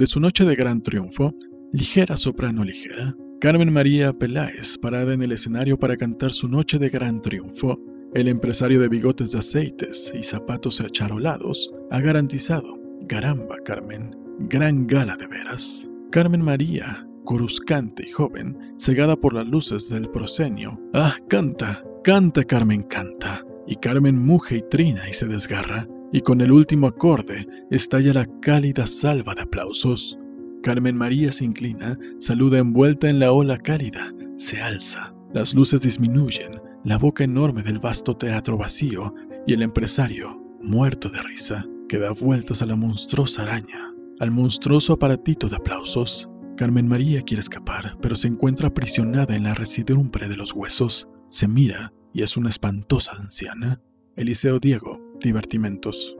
De su noche de gran triunfo, ligera soprano ligera, Carmen María Peláez, parada en el escenario para cantar su noche de gran triunfo, el empresario de bigotes de aceites y zapatos acharolados, ha garantizado, caramba Carmen, gran gala de veras. Carmen María, coruscante y joven, cegada por las luces del proscenio. Ah, canta, canta Carmen, canta. Y Carmen muge y trina y se desgarra, y con el último acorde estalla la cálida salva de aplausos. Carmen María se inclina, saluda envuelta en la ola cálida, se alza. Las luces disminuyen, la boca enorme del vasto teatro vacío y el empresario, muerto de risa, que da vueltas a la monstruosa araña, al monstruoso aparatito de aplausos. Carmen María quiere escapar, pero se encuentra aprisionada en la residumbre de los huesos. Se mira y es una espantosa anciana. Eliseo Diego, Divertimentos.